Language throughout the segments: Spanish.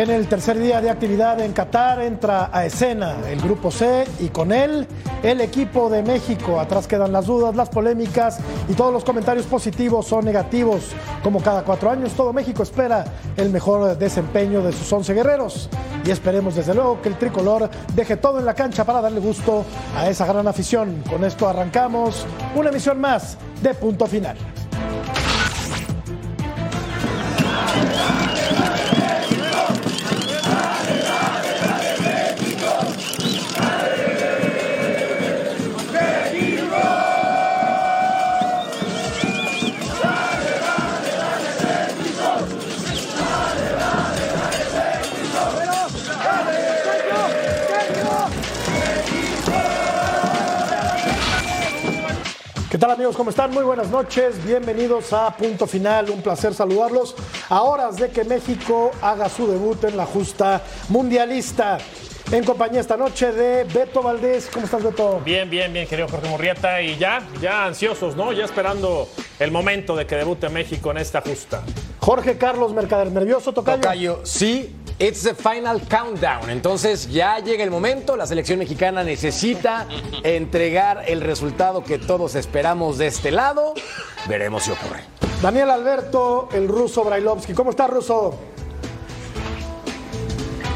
En el tercer día de actividad en Qatar entra a escena el grupo C y con él el equipo de México. Atrás quedan las dudas, las polémicas y todos los comentarios positivos o negativos. Como cada cuatro años, todo México espera el mejor desempeño de sus once guerreros. Y esperemos desde luego que el tricolor deje todo en la cancha para darle gusto a esa gran afición. Con esto arrancamos una emisión más de punto final. Tal amigos? ¿Cómo están? Muy buenas noches. Bienvenidos a Punto Final. Un placer saludarlos a horas de que México haga su debut en la justa mundialista. En compañía esta noche de Beto Valdés. ¿Cómo estás, Beto? Bien, bien, bien, querido Jorge Murrieta. Y ya, ya ansiosos, ¿no? Ya esperando el momento de que debute México en esta justa. Jorge Carlos Mercader, nervioso, Tocayo. Tocayo, sí, it's the final countdown. Entonces ya llega el momento, la selección mexicana necesita entregar el resultado que todos esperamos de este lado. Veremos si ocurre. Daniel Alberto, el ruso Brailovsky. ¿Cómo está, ruso?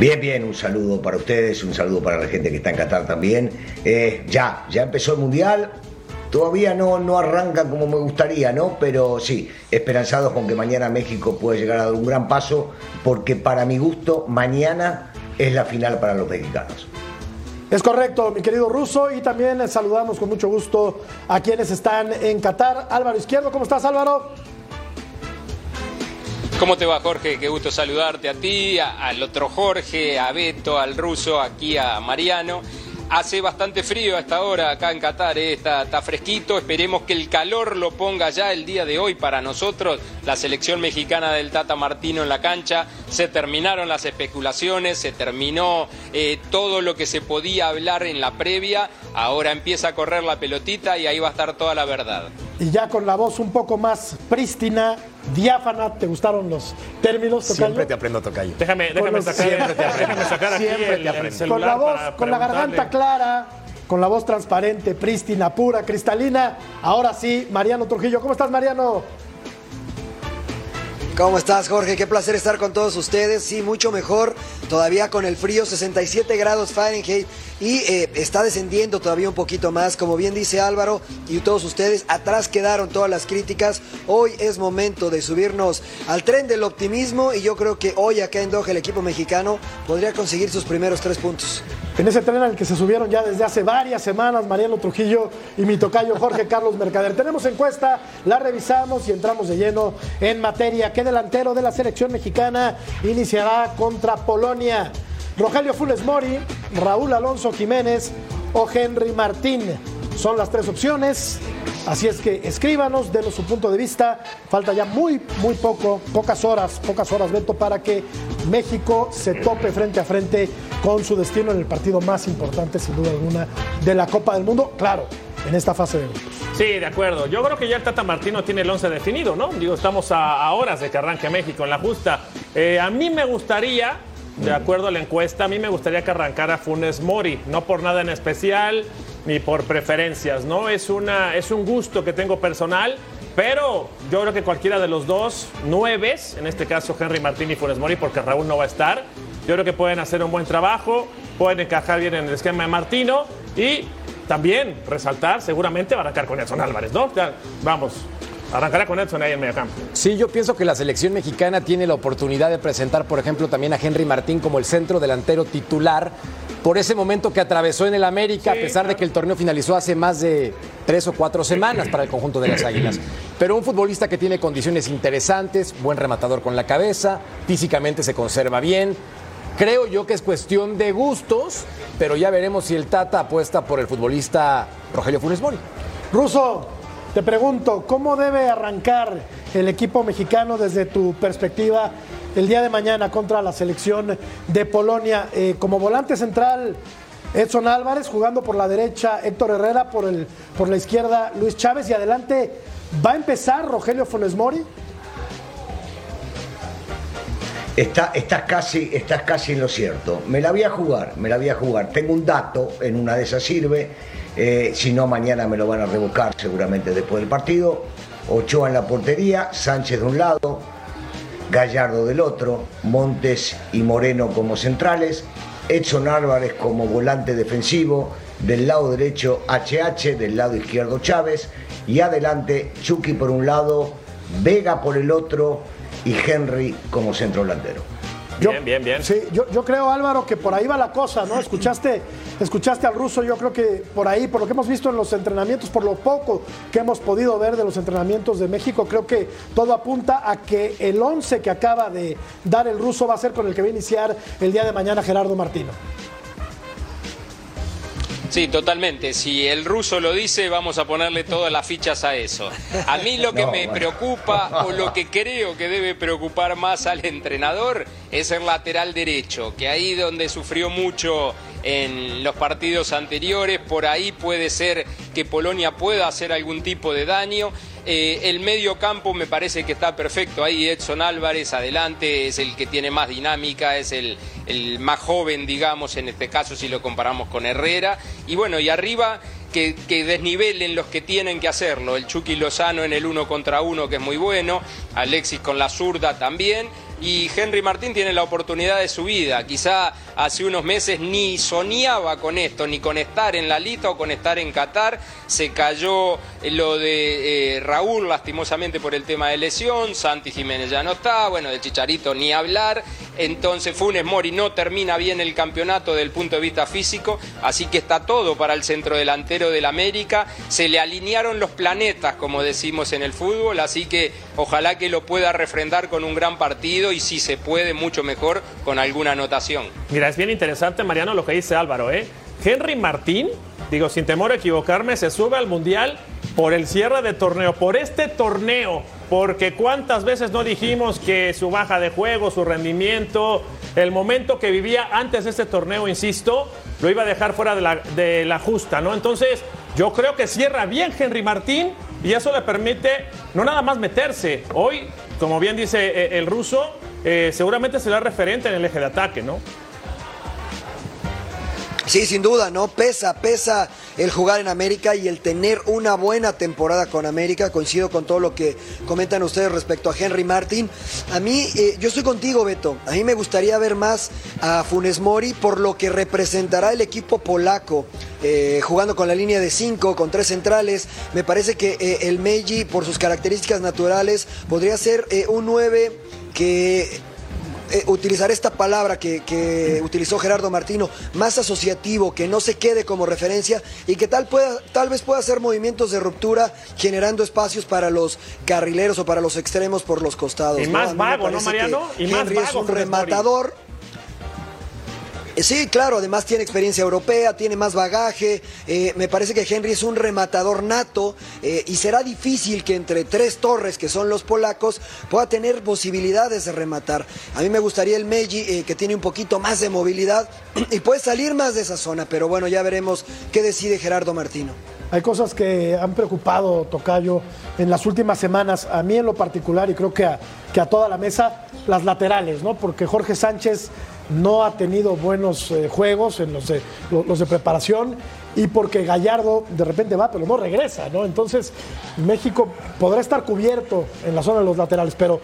Bien, bien, un saludo para ustedes, un saludo para la gente que está en Qatar también. Eh, ya, ya empezó el Mundial, todavía no, no arranca como me gustaría, ¿no? Pero sí, esperanzados con que mañana México pueda llegar a dar un gran paso, porque para mi gusto, mañana es la final para los mexicanos. Es correcto, mi querido ruso, y también saludamos con mucho gusto a quienes están en Qatar. Álvaro Izquierdo, ¿cómo estás, Álvaro? ¿Cómo te va, Jorge? Qué gusto saludarte a ti, a- al otro Jorge, a Beto, al ruso, aquí a Mariano. Hace bastante frío a esta hora acá en Qatar, eh, está, fresquito. Esperemos que el calor lo ponga ya el día de hoy para nosotros. La selección mexicana del Tata Martino en la cancha. Se terminaron las especulaciones, se terminó eh, todo lo que se podía hablar en la previa. Ahora empieza a correr la pelotita y ahí va a estar toda la verdad. Y ya con la voz un poco más prístina, diáfana, ¿te gustaron los términos, Tocayo? Siempre te aprendo, Tocayo. Déjame, déjame los- sacar, siempre te aprendo. déjame sacar aquí Siempre el, te el aprendo. celular Con la voz, con la garganta clara, con la voz transparente, prístina, pura, cristalina. Ahora sí, Mariano Trujillo. ¿Cómo estás, Mariano? ¿Cómo estás, Jorge? Qué placer estar con todos ustedes. Sí, mucho mejor. Todavía con el frío, 67 grados Fahrenheit. Y eh, está descendiendo todavía un poquito más. Como bien dice Álvaro y todos ustedes, atrás quedaron todas las críticas. Hoy es momento de subirnos al tren del optimismo. Y yo creo que hoy acá en Doha el equipo mexicano podría conseguir sus primeros tres puntos. En ese tren al que se subieron ya desde hace varias semanas Mariano Trujillo y mi tocayo Jorge Carlos Mercader. Tenemos encuesta, la revisamos y entramos de lleno en materia. ¿Qué delantero de la selección mexicana iniciará contra Polonia? Rogelio Funes Mori, Raúl Alonso Jiménez o Henry Martín. Son las tres opciones. Así es que escríbanos, denos su punto de vista. Falta ya muy, muy poco, pocas horas, pocas horas, Beto, para que México se tope frente a frente con su destino en el partido más importante, sin duda alguna, de la Copa del Mundo. Claro, en esta fase de grupos. Sí, de acuerdo. Yo creo que ya el Tata Martino tiene el 11 definido, ¿no? Digo, estamos a, horas de que arranque México en la justa. Eh, a mí me gustaría, de acuerdo a la encuesta, a mí me gustaría que arrancara Funes Mori, no por nada en especial ni por preferencias, ¿no? Es, una, es un gusto que tengo personal, pero yo creo que cualquiera de los dos, nueves, en este caso Henry Martín y Funes Mori, porque Raúl no va a estar, yo creo que pueden hacer un buen trabajo, pueden encajar bien en el esquema de Martino y también resaltar, seguramente va a arrancar con Edson Álvarez, ¿no? Vamos. Arrancará con Edson ahí en medio campo. Sí, yo pienso que la selección mexicana tiene la oportunidad de presentar, por ejemplo, también a Henry Martín como el centro delantero titular por ese momento que atravesó en el América, a pesar de que el torneo finalizó hace más de tres o cuatro semanas para el conjunto de las Águilas. Pero un futbolista que tiene condiciones interesantes, buen rematador con la cabeza, físicamente se conserva bien. Creo yo que es cuestión de gustos, pero ya veremos si el Tata apuesta por el futbolista Rogelio Funes Mori. Ruso, te pregunto, ¿cómo debe arrancar el equipo mexicano desde tu perspectiva el día de mañana contra la selección de Polonia? Eh, como volante central, Edson Álvarez, jugando por la derecha, Héctor Herrera, por, el, por la izquierda, Luis Chávez, y adelante, ¿va a empezar Rogelio Funes Mori? Está, casi, estás casi en lo cierto. Me la voy a jugar, me la voy a jugar. Tengo un dato, en una de esas sirve. Eh, si no, mañana me lo van a revocar seguramente después del partido. Ochoa en la portería, Sánchez de un lado, Gallardo del otro, Montes y Moreno como centrales, Edson Álvarez como volante defensivo, del lado derecho HH, del lado izquierdo Chávez y adelante Chucky por un lado, Vega por el otro y Henry como centro delantero. Bien, bien, bien. Sí, yo, yo, creo, Álvaro, que por ahí va la cosa, ¿no? Escuchaste, escuchaste al ruso, yo creo que por ahí, por lo que hemos visto en los entrenamientos, por lo poco que hemos podido ver de los entrenamientos de México, creo que todo apunta a que el 11 que acaba de dar el ruso va a ser con el que va a iniciar el día de mañana Gerardo Martino. Sí, totalmente. Si el ruso lo dice, vamos a ponerle todas las fichas a eso. A mí lo que No, me bueno. preocupa o lo que creo que debe preocupar más al entrenador es el lateral derecho, que ahí donde sufrió mucho en los partidos anteriores, por ahí puede ser que Polonia pueda hacer algún tipo de daño. Eh, el medio campo me parece que está perfecto. Ahí Edson Álvarez adelante es el que tiene más dinámica, es el, más joven, digamos, en este caso si lo comparamos con Herrera. Y bueno, y arriba que, que desnivelen los que tienen que hacerlo. El Chucky Lozano en el uno contra uno, que es muy bueno. Alexis con la zurda también. Y Henry Martín tiene la oportunidad de su vida. Quizá hace unos meses ni soñaba con esto, ni con estar en la lista o con estar en Qatar. Se cayó lo de eh, Raúl, lastimosamente por el tema de lesión. Santi Jiménez ya no está. Bueno, de Chicharito ni hablar. Entonces Funes Mori no termina bien el campeonato desde el punto de vista físico. Así que está todo para el centro delantero del América. Se le alinearon los planetas, como decimos en el fútbol. Así que ojalá que lo pueda refrendar con un gran partido y si se puede, mucho mejor con alguna anotación. Mira, es bien interesante, Mariano, lo que dice Álvaro, ¿eh? Henry Martín, digo, sin temor a equivocarme, se sube al Mundial por el cierre de torneo, por este torneo, porque cuántas veces no dijimos que su baja de juego, su rendimiento, el momento que vivía antes de este torneo, insisto, lo iba a dejar fuera de la, justa, ¿no? Entonces, yo creo que cierra bien Henry Martín y eso le permite no nada más meterse. Hoy, como bien dice eh, el ruso, eh, seguramente será referente en el eje de ataque, ¿no? Sí, sin duda, ¿no? Pesa, pesa el jugar en América y el tener una buena temporada con América. Coincido con todo lo que comentan ustedes respecto a Henry Martin. A mí, eh, yo estoy contigo, Beto. A mí me gustaría ver más a Funes Mori por lo que representará el equipo polaco. eh, jugando con la línea de 5, con tres centrales. Me parece que eh, el Meiji, por sus características naturales, podría ser un 9 que eh, utilizar esta palabra que, que utilizó Gerardo Martino, más asociativo, que no se quede como referencia y que tal, pueda, tal vez pueda hacer movimientos de ruptura generando espacios para los carrileros o para los extremos por los costados. Y ¿no? más vago, ¿no, Mariano? Y más Henry es vago, un rematador. Sí, claro, además tiene experiencia europea, tiene más bagaje. eh, me parece que Henry es un rematador nato eh, y será difícil que entre tres torres, que son los polacos, pueda tener posibilidades de rematar. A mí me gustaría el Meji, eh, que tiene un poquito más de movilidad y puede salir más de esa zona, pero bueno, ya veremos qué decide Gerardo Martino. Hay cosas que han preocupado, Tocayo, en las últimas semanas, a mí en lo particular y creo que a, que a toda la mesa, las laterales, ¿no? Porque Jorge Sánchez no ha tenido buenos eh, juegos en los de, preparación y porque Gallardo de repente va, pero no regresa, ¿no? Entonces, México podrá estar cubierto en la zona de los laterales, pero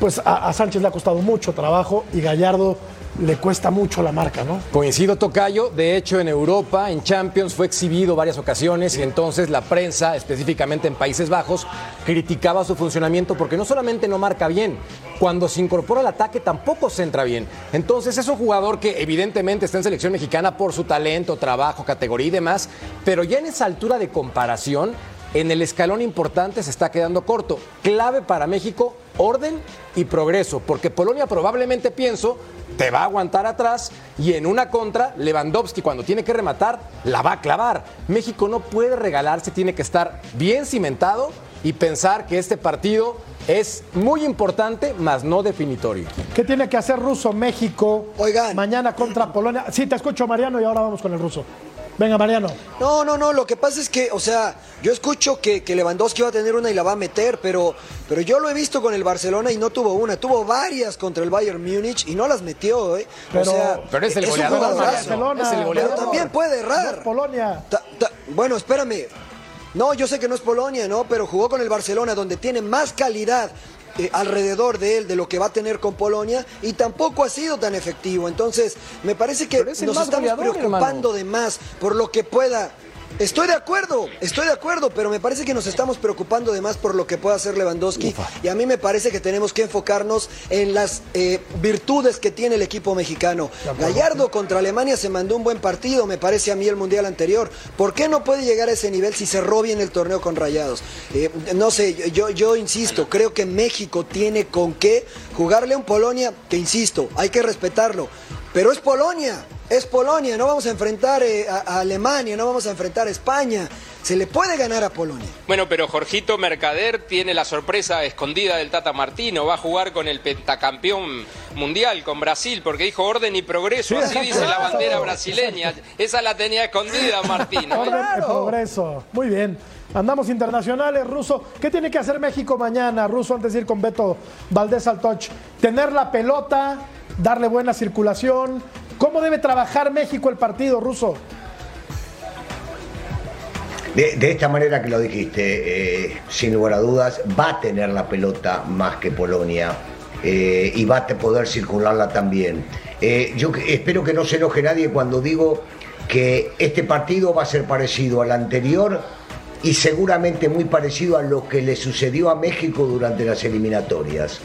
pues a Sánchez le ha costado mucho trabajo y Gallardo le cuesta mucho la marca, ¿no? Coincido, Tocayo. De hecho, en Europa, en Champions, fue exhibido varias ocasiones y entonces la prensa, específicamente en Países Bajos, criticaba su funcionamiento porque no solamente no marca bien, cuando se incorpora al ataque tampoco se entra bien. Entonces es un jugador que evidentemente está en selección mexicana por su talento, trabajo, categoría y demás, pero ya en esa altura de comparación, en el escalón importante se está quedando corto. Clave para México, orden y progreso, porque Polonia probablemente pienso te va a aguantar atrás y en una contra, Lewandowski cuando tiene que rematar, la va a clavar. México no puede regalarse, tiene que estar bien cimentado y pensar que este partido es muy importante, mas no definitorio. ¿Qué tiene que hacer Ruso México Oigan. mañana contra Polonia? Sí, te escucho, Mariano, y ahora vamos con el ruso. Venga, Mariano. No, no, no, lo que pasa es que, o sea, yo escucho que, que Lewandowski va a tener una y la va a meter, pero, pero yo lo he visto con el Barcelona y no tuvo una, tuvo varias contra el Bayern Múnich y no las metió, ¿eh? Pero- o sea, pero es el un goleador, jugadorazo. Barcelona. Es el Pero goleador. también puede errar. No, Polonia. Ta- ta- bueno, espérame. No, yo sé que no es Polonia, ¿no? Pero jugó con el Barcelona, donde tiene más calidad eh, alrededor de él de lo que va a tener con Polonia y tampoco ha sido tan efectivo. Entonces, me parece que nos estamos preocupando de más por lo que pueda. Estoy de acuerdo, estoy de acuerdo, pero me parece que nos estamos preocupando de más por lo que pueda hacer Lewandowski y a mí me parece que tenemos que enfocarnos en las eh, virtudes que tiene el equipo mexicano. Gallardo contra Alemania se mandó un buen partido, me parece a mí el mundial anterior. ¿Por qué no puede llegar a ese nivel si cerró bien el torneo con Rayados? Eh, no sé, yo, yo insisto, creo que México tiene con qué jugarle a un Polonia que, insisto, hay que respetarlo, pero es Polonia. Es Polonia, no vamos a enfrentar eh, a, a Alemania, no vamos a enfrentar a España. Se le puede ganar a Polonia. Bueno, pero Jorgito Mercader tiene la sorpresa escondida del Tata Martino. Va a jugar con el pentacampeón mundial, con Brasil, porque dijo orden y progreso. Sí, Así exacto. dice la bandera brasileña. Esa la tenía escondida Martino. Orden y progreso. Muy bien. Andamos internacionales, Ruso. ¿Qué tiene que hacer México mañana, Ruso, antes de ir con Beto Valdés al touch? Tener la pelota, darle buena circulación. ¿Cómo debe trabajar México el partido, Ruso? De, esta manera que lo dijiste, eh, sin lugar a dudas, va a tener la pelota más que Polonia eh, y va a poder circularla también. Eh, yo espero que no se enoje nadie cuando digo que este partido va a ser parecido al anterior y seguramente muy parecido a lo que le sucedió a México durante las eliminatorias.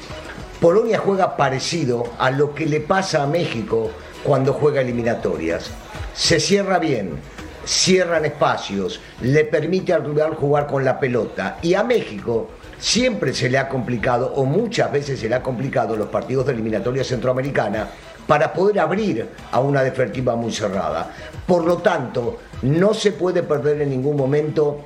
Polonia juega parecido a lo que le pasa a México cuando juega eliminatorias. Se cierra bien, cierran espacios, le permite al rival jugar con la pelota. Y a México siempre se le ha complicado, o muchas veces se le ha complicado los partidos de eliminatoria centroamericana para poder abrir a una defensiva muy cerrada. Por lo tanto, no se puede perder en ningún momento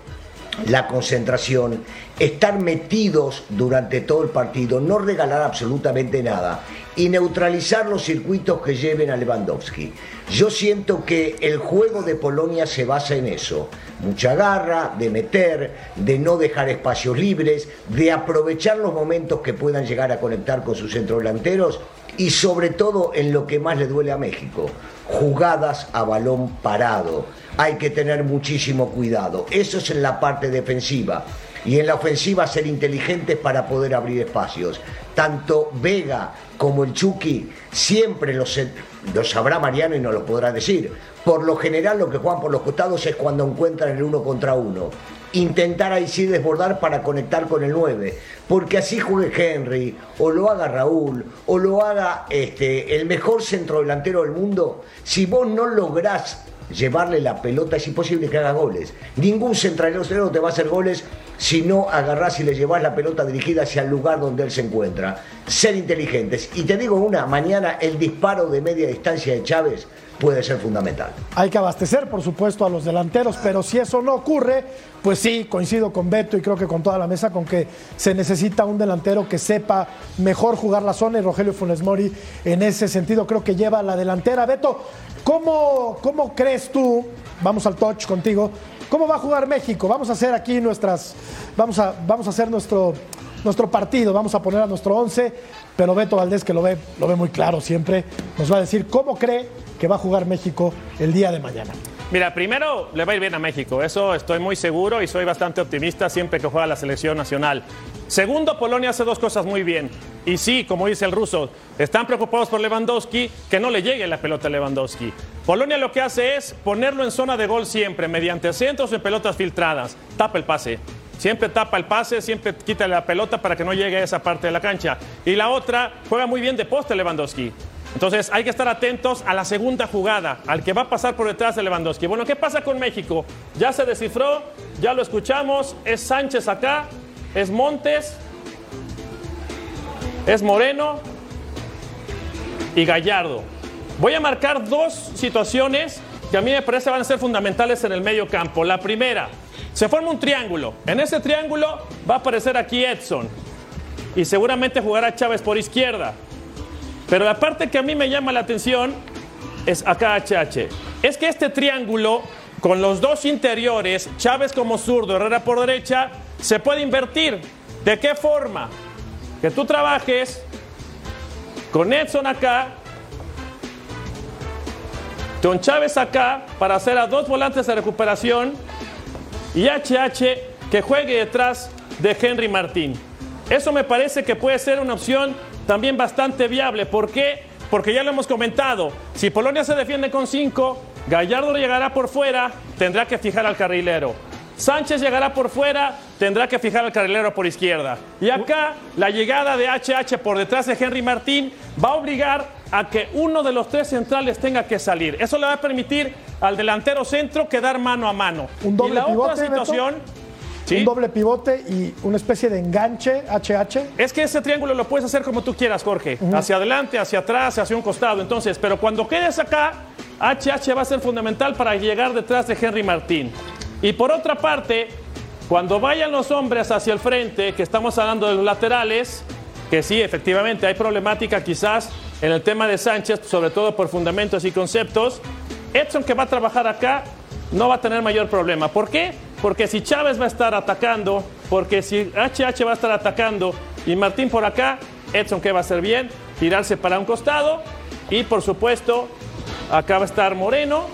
la concentración, estar metidos durante todo el partido, no regalar absolutamente nada y neutralizar los circuitos que lleven a Lewandowski. Yo siento que el juego de Polonia se basa en eso, mucha garra, de meter, de no dejar espacios libres, de aprovechar los momentos que puedan llegar a conectar con sus centrodelanteros y sobre todo en lo que más le duele a México, jugadas a balón parado. Hay que tener muchísimo cuidado. Eso es en la parte defensiva. Y en la ofensiva ser inteligentes para poder abrir espacios. Tanto Vega como el Chucky siempre lo, sabrá Mariano y nos lo podrá decir. Por lo general lo que juegan por los costados es cuando encuentran el uno contra uno. Intentar ahí sí desbordar para conectar con el 9. Porque así juegue Henry, o lo haga Raúl, o lo haga este, el mejor centrodelantero del mundo. Si vos no lográs llevarle la pelota, es imposible que haga goles. Ningún centrodelantero te va a hacer goles si no agarrás y le llevas la pelota dirigida hacia el lugar donde él se encuentra. Ser inteligentes. Y te digo una, mañana el disparo de media distancia de Chávez puede ser fundamental. Hay que abastecer, por supuesto, a los delanteros, pero si eso no ocurre, pues sí, coincido con Beto y creo que con toda la mesa con que se necesita un delantero que sepa mejor jugar la zona y Rogelio Funes Mori en ese sentido creo que lleva la delantera. Beto, ¿cómo, cómo crees tú, vamos al touch contigo, cómo va a jugar México? Vamos a hacer aquí nuestras, vamos a, vamos a hacer nuestro, nuestro partido, vamos a poner a nuestro 11, pero Beto Valdés, que lo ve, lo ve muy claro siempre, nos va a decir cómo cree que va a jugar México el día de mañana. Mira, primero le va a ir bien a México, eso estoy muy seguro y soy bastante optimista siempre que juega la selección nacional. Segundo, Polonia hace dos cosas muy bien. Y sí, como dice el ruso, están preocupados por Lewandowski, que no le llegue la pelota a Lewandowski. Polonia lo que hace es ponerlo en zona de gol siempre, mediante centros en pelotas filtradas. Tapa el pase. Siempre tapa el pase, siempre quita la pelota para que no llegue a esa parte de la cancha. Y la otra, juega muy bien de poste Lewandowski. Entonces hay que estar atentos a la segunda jugada, al que va a pasar por detrás de Lewandowski. Bueno, ¿qué pasa con México? Ya se descifró, ya lo escuchamos, es Sánchez acá, es Montes, es Moreno y Gallardo. Voy a marcar dos situaciones que a mí me parece van a ser fundamentales en el medio campo. La primera, se forma un triángulo. En ese triángulo va a aparecer aquí Edson y seguramente jugará Chávez por izquierda. Pero la parte que a mí me llama la atención es acá HH. Es que este triángulo, con los dos interiores, Chávez como zurdo, Herrera por derecha, se puede invertir. ¿De qué forma? Que tú trabajes con Edson acá, con Chávez acá, para hacer a dos volantes de recuperación y HH que juegue detrás de Henry Martín. Eso me parece que puede ser una opción también bastante viable. ¿Por qué? Porque ya lo hemos comentado. Si Polonia se defiende con cinco, Gallardo llegará por fuera, tendrá que fijar al carrilero. Sánchez llegará por fuera, tendrá que fijar al carrilero por izquierda. Y acá la llegada de HH por detrás de Henry Martín va a obligar a que uno de los tres centrales tenga que salir. Eso le va a permitir al delantero centro quedar mano a mano. Un doble y la otra situación, ¿sí? Un doble pivote y una especie de enganche HH. Es que ese triángulo lo puedes hacer como tú quieras, Jorge. Hacia adelante, hacia atrás, hacia un costado. Entonces, pero cuando quedes acá, HH va a ser fundamental para llegar detrás de Henry Martín. Y por otra parte, cuando vayan los hombres hacia el frente, que estamos hablando de los laterales, que sí, efectivamente hay problemática quizás en el tema de Sánchez, sobre todo por fundamentos y conceptos, Edson que va a trabajar acá no va a tener mayor problema. ¿Por qué? Porque si Chávez va a estar atacando, porque si HH va a estar atacando y Martín por acá, Edson que va a hacer bien, tirarse para un costado y por supuesto acá va a estar Moreno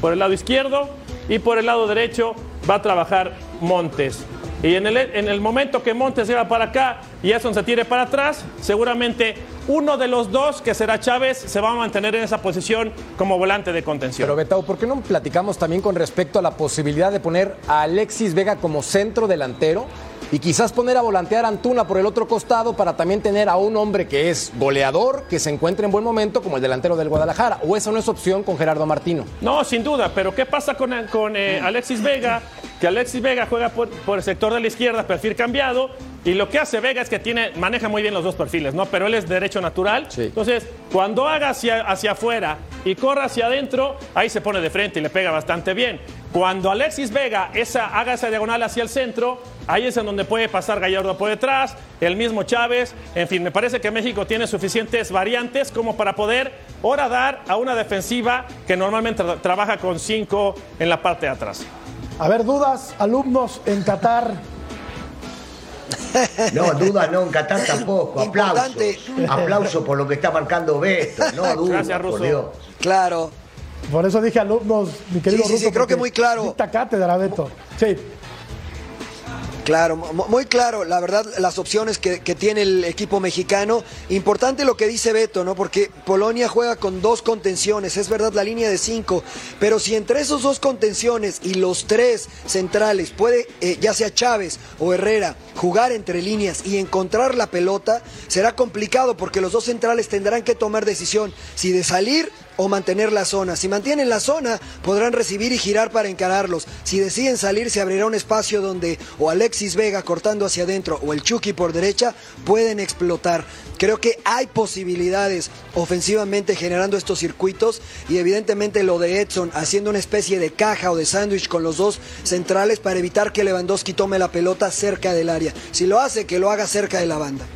por el lado izquierdo y por el lado derecho va a trabajar Montes. Y en el, en el momento que Montes lleva para acá y Edson se tire para atrás, seguramente uno de los dos, que será Chávez, se va a mantener en esa posición como volante de contención. Pero Betao, ¿por qué no platicamos también con respecto a la posibilidad de poner a Alexis Vega como centro delantero? Y quizás poner a volantear a Antuna por el otro costado para también tener a un hombre que es goleador, que se encuentre en buen momento como el delantero del Guadalajara. ¿O esa no es opción con Gerardo Martino? No, sin duda, pero ¿qué pasa con, con eh, Alexis Vega? Que Alexis Vega juega por, por el sector de la izquierda, perfil cambiado, y lo que hace Vega es que tiene, maneja muy bien los dos perfiles, ¿no? Pero él es derecho natural. Sí. Entonces, cuando haga hacia, hacia afuera y corra hacia adentro, ahí se pone de frente y le pega bastante bien. Cuando Alexis Vega esa, haga esa diagonal hacia el centro, ahí es en donde puede pasar Gallardo por detrás, el mismo Chávez. En fin, me parece que México tiene suficientes variantes como para poder ahora dar a una defensiva que normalmente tra- trabaja con cinco en la parte de atrás. A ver, dudas, alumnos en Qatar. No, duda no, en Qatar tampoco. Importante. Aplauso por lo que está marcando Beto. No duda, Gracias, por Russo. Dios. Claro. Por eso dije alumnos, mi querido Sí, sí, creo que muy claro. Cátedra, Beto. Sí. Claro, mu- muy claro, la verdad, las opciones que, que tiene el equipo mexicano. Importante lo que dice Beto, ¿no? Porque Polonia juega con dos contenciones, es verdad, la línea de cinco, pero si entre esos dos contenciones y los tres centrales puede, eh, ya sea Chávez o Herrera, jugar entre líneas y encontrar la pelota, será complicado porque los dos centrales tendrán que tomar decisión si de salir o mantener la zona. Si mantienen la zona, podrán recibir y girar para encararlos. Si deciden salir, se abrirá un espacio donde o Alexis Vega cortando hacia adentro o el Chucky por derecha pueden explotar. Creo que hay posibilidades ofensivamente generando estos circuitos y evidentemente lo de Edson haciendo una especie de caja o de sándwich con los dos centrales para evitar que Lewandowski tome la pelota cerca del área. Si lo hace, que lo haga cerca de la banda.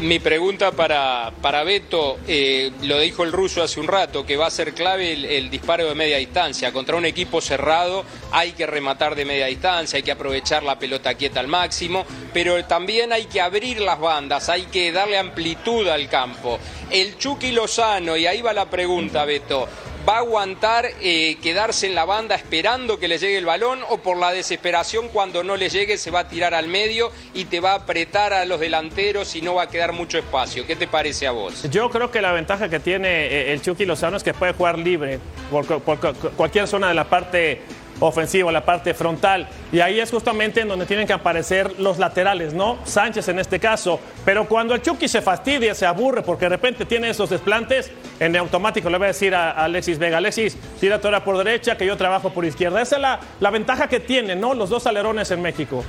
Mi pregunta para, para Beto, eh, lo dijo el ruso hace un rato, que va a ser clave el, el disparo de media distancia. Contra un equipo cerrado hay que rematar de media distancia, hay que aprovechar la pelota quieta al máximo, pero también hay que abrir las bandas, hay que darle amplitud al campo. El Chucky Lozano, y ahí va la pregunta, Beto, ¿Va a aguantar eh, quedarse en la banda esperando que le llegue el balón o por la desesperación cuando no le llegue se va a tirar al medio y te va a apretar a los delanteros y no va a quedar mucho espacio? ¿Qué te parece a vos? Yo creo que la ventaja que tiene eh, el Chucky Lozano es que puede jugar libre por, por cualquier zona de la parte ofensivo, la parte frontal. Y ahí es justamente en donde tienen que aparecer los laterales, ¿no? Sánchez en este caso. Pero cuando el Chucky se fastidia, se aburre porque de repente tiene esos desplantes, en automático le voy a decir a Alexis Vega, Alexis, tira ahora por derecha, que yo trabajo por izquierda. Esa es la, la ventaja que tienen, ¿no? Los dos alerones en México.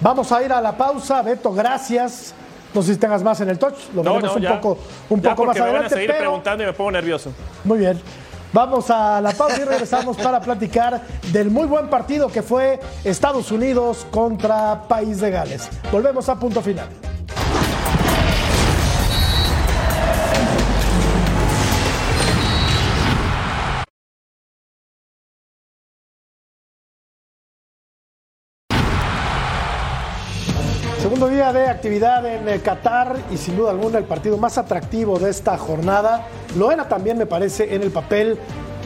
Vamos a ir a la pausa. Beto, gracias. No sé si tengas más en el touch. Lo veremos un poco, un poco más adelante. Me van a seguir preguntando y me pongo nervioso. Muy bien. Vamos a la pausa y regresamos para platicar del muy buen partido que fue Estados Unidos contra País de Gales. Volvemos a punto final. De actividad en eh, Qatar y sin duda alguna el partido más atractivo de esta jornada. Lo era también, me parece, en el papel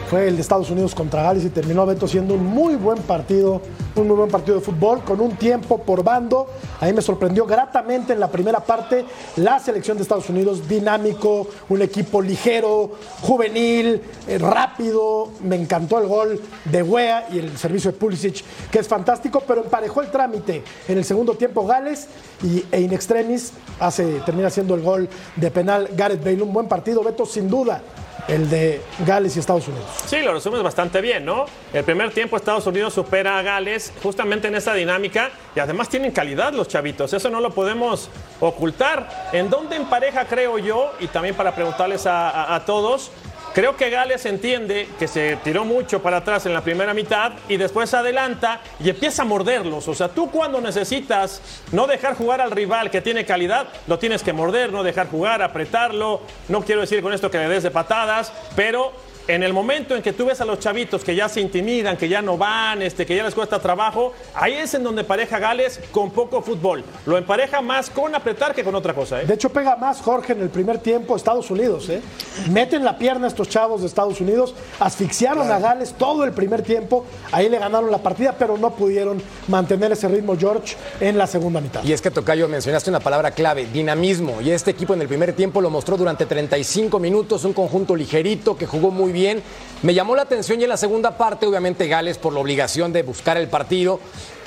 fue el de Estados Unidos contra Gales y terminó Beto siendo un muy buen partido, un muy buen partido de fútbol con un tiempo por bando. A mí me sorprendió gratamente en la primera parte la selección de Estados Unidos, dinámico, un equipo ligero, juvenil, eh, rápido. Me encantó el gol de Wea y el servicio de Pulisic, que es fantástico, pero emparejó el trámite en el segundo tiempo Gales y e in extremis hace, termina siendo el gol de penal Gareth Bale. Un buen partido, Beto, sin duda el de Gales y Estados Unidos. Sí, lo resumes bastante bien, ¿no? El primer tiempo Estados Unidos supera a Gales justamente en esa dinámica y además tienen calidad los chavitos, eso no lo podemos ocultar. ¿En dónde empareja, creo yo? Y también para preguntarles a todos, Creo que Gales entiende que se tiró mucho para atrás en la primera mitad y después adelanta y empieza a morderlos. O sea, tú cuando necesitas no dejar jugar al rival que tiene calidad, lo tienes que morder, no dejar jugar, apretarlo. No quiero decir con esto que le des de patadas, pero en el momento en que tú ves a los chavitos que ya se intimidan, que ya no van, este, que ya les cuesta trabajo, ahí es en donde pareja Gales con poco fútbol. Lo empareja más con apretar que con otra cosa. ¿eh? De hecho, pega más Jorge en el primer tiempo Estados Unidos. ¿eh? Meten la pierna a estos chavos de Estados Unidos, asfixiaron a Gales todo el primer tiempo, ahí le ganaron la partida, pero no pudieron mantener ese ritmo George en la segunda mitad. Y es que Tocayo mencionaste una palabra clave, dinamismo, y este equipo en el primer tiempo lo mostró durante 35 minutos, un conjunto ligerito que jugó muy bien. Me llamó la atención y en la segunda parte, obviamente, Gales, por la obligación de buscar el partido,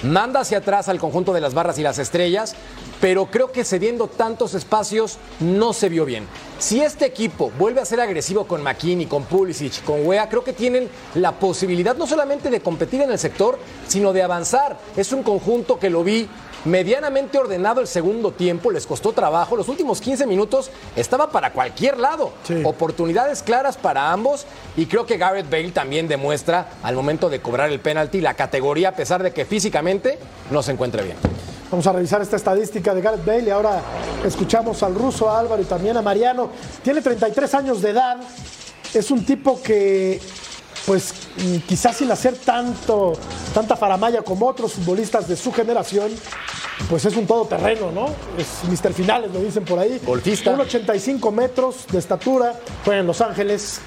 manda hacia atrás al conjunto de las barras y las estrellas, pero creo que cediendo tantos espacios no se vio bien. Si este equipo vuelve a ser agresivo con McKinney, con Pulisic, con Wea, creo que tienen la posibilidad no solamente de competir en el sector, sino de avanzar. Es un conjunto que lo vi medianamente ordenado el segundo tiempo, les costó trabajo. Los últimos 15 minutos estaba para cualquier lado. Oportunidades claras para ambos y creo que Garrett Bale también demuestra al momento de cobrar el penalti la categoría a pesar de que físicamente no se encuentra bien. Vamos a revisar esta estadística de Gareth Bale y ahora escuchamos al ruso a Álvaro y también a Mariano. Tiene 33 años de edad, es un tipo que pues quizás sin hacer tanto, tanta faramaya como otros futbolistas de su generación, pues es un todoterreno, ¿no? Es Mr. Finales, lo dicen por ahí. Golfista. 1,85 metros de estatura, juega en Los Ángeles,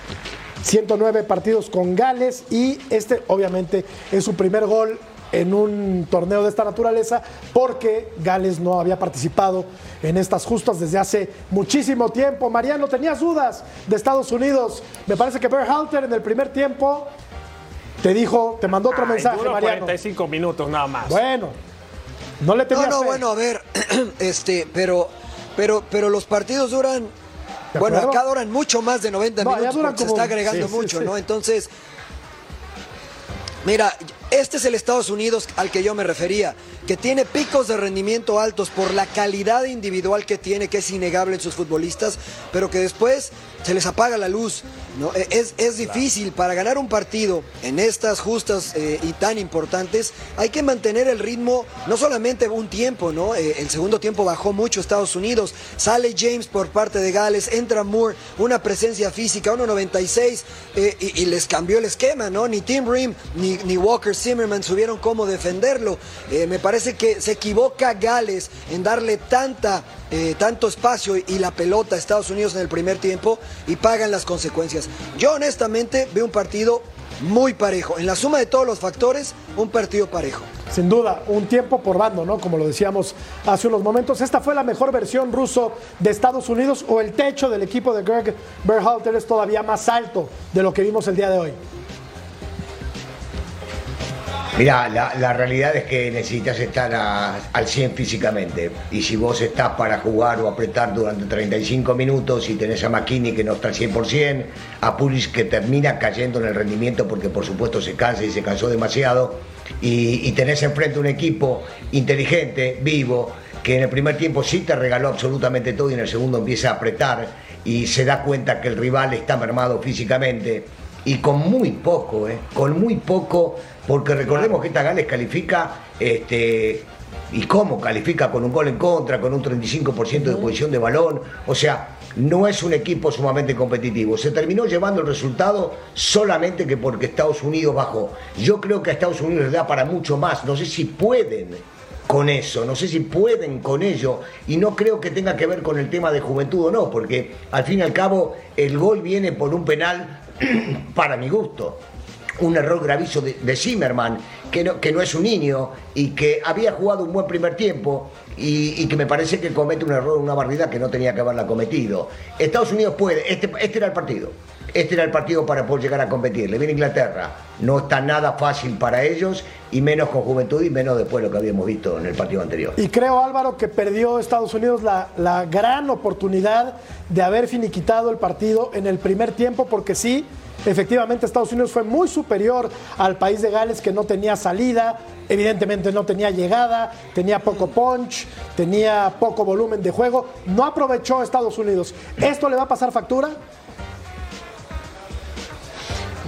109 partidos con Gales y este obviamente es su primer gol en un torneo de esta naturaleza porque Gales no había participado en estas justas desde hace muchísimo tiempo. Mariano, tenías dudas de Estados Unidos. Me parece que Berhalter en el primer tiempo te dijo, te mandó otro mensaje, duró Mariano. 45 minutos nada más. Bueno, no le tenías No, no, fe. bueno, a ver, este, pero, pero, pero los partidos duran, ¿De bueno, acá duran mucho más de 90 No, ya minutos se está agregando sí, sí, mucho, sí. ¿no? Entonces, mira, este es el Estados Unidos al que yo me refería, que tiene picos de rendimiento altos por la calidad individual que tiene, que es innegable en sus futbolistas, pero que después se les apaga la luz. ¿no? Eh, Es, es difícil para ganar un partido en estas justas eh, y tan importantes, hay que mantener el ritmo, no solamente un tiempo, ¿no? Eh, el segundo tiempo bajó mucho Estados Unidos, sale James por parte de Gales, entra Moore, una presencia física, 1.96, eh, y, y les cambió el esquema, ¿no? Ni Tim Rim ni, ni Walker Zimmerman supieron cómo defenderlo. Eh, me parece parece que se equivoca Gales en darle tanta, eh, tanto espacio y la pelota a Estados Unidos en el primer tiempo y pagan las consecuencias. Yo honestamente veo un partido muy parejo. En la suma de todos los factores, un partido parejo. Sin duda, un tiempo por bando, ¿no? Como lo decíamos hace unos momentos. ¿Esta fue la mejor versión ruso de Estados Unidos o el techo del equipo de Greg Berhalter es todavía más alto de lo que vimos el día de hoy? Mira, la, realidad es que necesitas estar a- al 100 físicamente. Y si vos estás para jugar o apretar durante 35 minutos y tenés a McKinney que no está al 100%, a Pulisic que termina cayendo en el rendimiento porque por supuesto se cansa y se cansó demasiado, y, y tenés enfrente un equipo inteligente, vivo, que en el primer tiempo sí te regaló absolutamente todo y en el segundo empieza a apretar y se da cuenta que el rival está mermado físicamente y con muy poco, ¿eh? con muy poco, porque recordemos que esta Gales califica, este, y cómo califica con un gol en contra, con un 35% de posición de balón, o sea, no es un equipo sumamente competitivo. Se terminó llevando el resultado solamente que porque Estados Unidos bajó. Yo creo que a Estados Unidos les da para mucho más, no sé si pueden con eso, no sé si pueden con ello y no creo que tenga que ver con el tema de juventud o no, porque al fin y al cabo el gol viene por un penal para mi gusto. Un error gravísimo de, Zimmerman, que no, que no es un niño y que había jugado un buen primer tiempo y, y que me parece que comete un error, una barbaridad que no tenía que haberla cometido. Estados Unidos puede, este, este era el partido. Este era el partido para poder llegar a competir. Le viene Inglaterra. No está nada fácil para ellos y menos con juventud y menos después de lo que habíamos visto en el partido anterior. Y creo, Álvaro, que perdió Estados Unidos la, la gran oportunidad de haber finiquitado el partido en el primer tiempo, porque sí, efectivamente Estados Unidos fue muy superior al país de Gales que no tenía salida, evidentemente no tenía llegada, tenía poco punch, tenía poco volumen de juego, no aprovechó Estados Unidos. ¿Esto le va a pasar factura?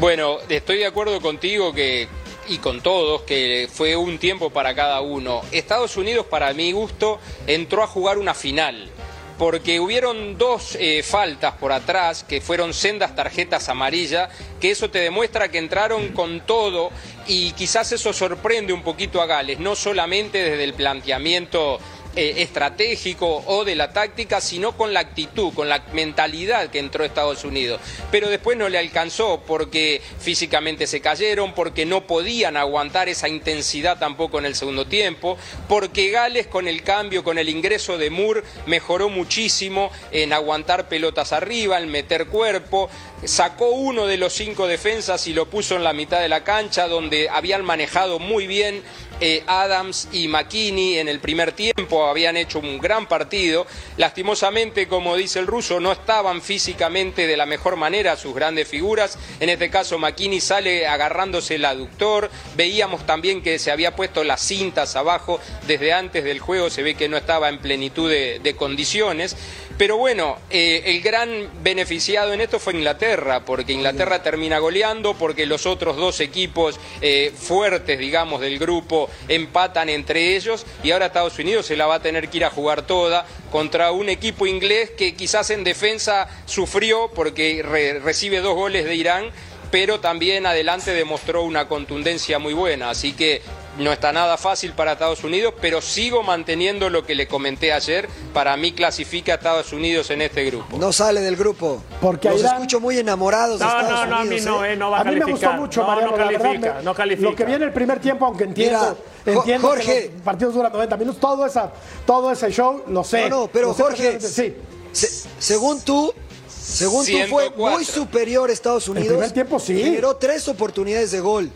Bueno, estoy de acuerdo contigo que y con todos que fue un tiempo para cada uno. Estados Unidos, para mi gusto, entró a jugar una final. Porque hubieron dos eh, faltas por atrás que fueron sendas tarjetas amarillas, que eso te demuestra que entraron con todo y quizás eso sorprende un poquito a Gales, no solamente desde el planteamiento eh, estratégico o de la táctica, sino con la actitud, con la mentalidad que entró Estados Unidos. Pero después no le alcanzó porque físicamente se cayeron, porque no podían aguantar esa intensidad tampoco en el segundo tiempo, porque Gales con el cambio, con el ingreso de Moore, mejoró muchísimo en aguantar pelotas arriba, en meter cuerpo, sacó uno de los cinco defensas y lo puso en la mitad de la cancha, donde habían manejado muy bien eh, Adams y McKinney en el primer tiempo habían hecho un gran partido. Lastimosamente, como dice el ruso, no estaban físicamente de la mejor manera sus grandes figuras. En este caso, McKinney sale agarrándose el aductor. Veíamos también que se había puesto las cintas abajo desde antes del juego. Se ve que no estaba en plenitud de, de condiciones. Pero bueno, eh, el gran beneficiado en esto fue Inglaterra, porque Inglaterra termina goleando, porque los otros dos equipos eh, fuertes, digamos, del grupo empatan entre ellos y ahora Estados Unidos se la va a tener que ir a jugar toda contra un equipo inglés que quizás en defensa sufrió porque re- recibe dos goles de Irán, pero también adelante demostró una contundencia muy buena, así que no está nada fácil para Estados Unidos, pero sigo manteniendo lo que le comenté ayer, para mí clasifica a Estados Unidos en este grupo. No sale del grupo. Porque Los Irán- escucho muy enamorados de No, Estados no, no, a mí Unidos. no, ¿eh? eh, no va a, a mí me gustó mucho, no, Mariano, no la verdad, califica, me- no califica. Lo que viene el primer tiempo, aunque entiendo, Mira, entiendo Jorge. que los partidos duran 90 minutos, todo, esa, todo ese show, lo sé. No, no, pero Lo Jorge, Sí, se- según tú, según tú fue 104. muy superior Estados Unidos. primer tiempo sí. Generó tres oportunidades de gol.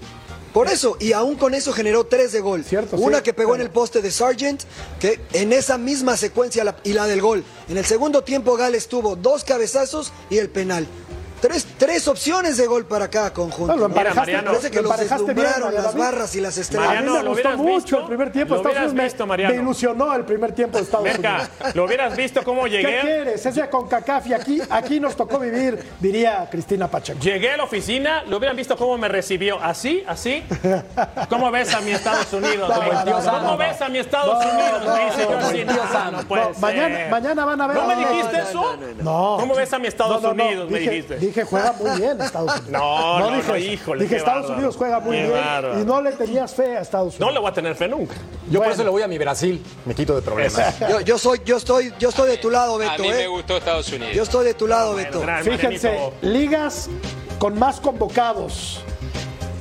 Por eso, y aún con eso generó tres de gol. Cierto, Una sí, que pegó en el poste de Sargent, que en esa misma secuencia la- y la del gol. En el segundo tiempo Gales tuvo dos cabezazos y el penal. Tres, tres opciones de gol para cada conjunto. No, emparejaste, Mariano, Parece que lo los emparejaste bien, deslumbraron Mariano, las barras y las estrellas. Mariano, mí me ¿lo gustó mucho visto? el primer tiempo. ¿Lo Estados Unidos me- visto, me ilusionó el primer tiempo de Estados Unidos. Merca, ¿lo hubieras visto cómo ¿Qué llegué? quieres? Es de CONCACAF y aquí, aquí nos tocó vivir, diría Cristina Pacheco. Llegué a la oficina, lo hubieran visto cómo me recibió. ¿Así? ¿Así? ¿Cómo ves a mi Estados Unidos? No, Me dice, no, no, ¿Cómo no, ves a mi Estados No, Unidos? no, Me dice no, yo no, así, no, no, no puede No, mañana, van a ver. ¿No me dijiste eso? no, no, No. ¿Cómo ves a mi Estados Unidos? Me dijiste. Dije juega muy bien Estados Unidos. No, no, no, híjole, Dije qué Estados bárbaro. Unidos juega muy bien bárbaro. y no le tenías fe a Estados Unidos. No le voy a tener fe nunca. Yo por eso le voy a mi Brasil. Me quito de problemas. Yo, yo soy, yo estoy, yo estoy de tu lado, A Beto. mí me ¿eh? gustó Estados Unidos. Yo estoy de tu lado, Beto. Fíjense, ligas con más convocados.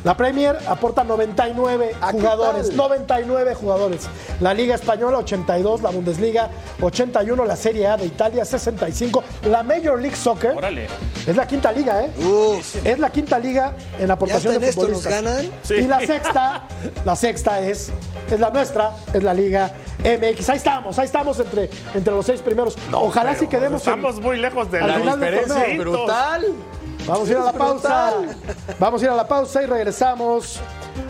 La Premier aporta 99 ¿A qué jugadores, tal? 99 jugadores. La Liga Española 82, la Bundesliga 81, la Serie A de Italia 65, la Major League Soccer Órale. es la quinta liga, ¿eh? Uf. Es la quinta liga en Ya aportación en de esto nos futbolistas. ganan. Sí. Y la sexta, la sexta es, es la nuestra, es la Liga MX. Ahí estamos, ahí estamos entre, entre los seis primeros. Ojalá sí quedemos en- Estamos muy lejos de Al la diferencia. Brutal. Vamos a ir a la pausa. Vamos a ir a la pausa y regresamos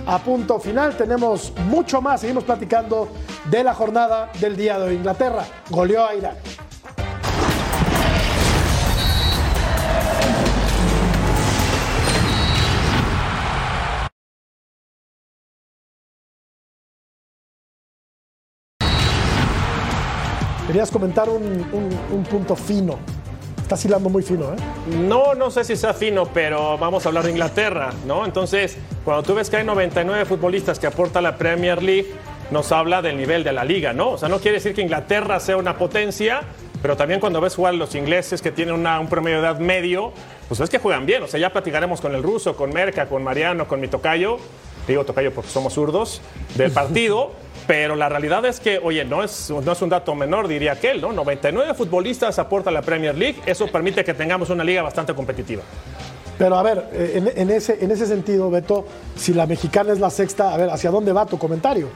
a punto final. Tenemos mucho más. Seguimos platicando de la jornada del día de hoy. Inglaterra goleó a Irán. Querías comentar un, un- un punto fino. Estás hilando muy fino, ¿eh? No, no sé si sea fino, pero vamos a hablar de Inglaterra, ¿no? Entonces, cuando tú ves que hay 99 futbolistas que aporta la Premier League, nos habla del nivel de la liga, ¿no? O sea, no quiere decir que Inglaterra sea una potencia, pero también cuando ves jugar los ingleses que tienen una- un promedio de edad medio, pues ves que juegan bien. O sea, ya platicaremos con el ruso, con Merca, con Mariano, con mi tocayo. Digo tocayo porque somos zurdos del partido. Pero la realidad es que, oye, no es, no es un dato menor, diría aquel, ¿no? 99 futbolistas aporta la Premier League. Eso permite que tengamos una liga bastante competitiva. Pero a ver, eh, en, ese, en ese sentido, Beto, si la mexicana es la sexta, a ver, ¿hacia dónde va tu comentario?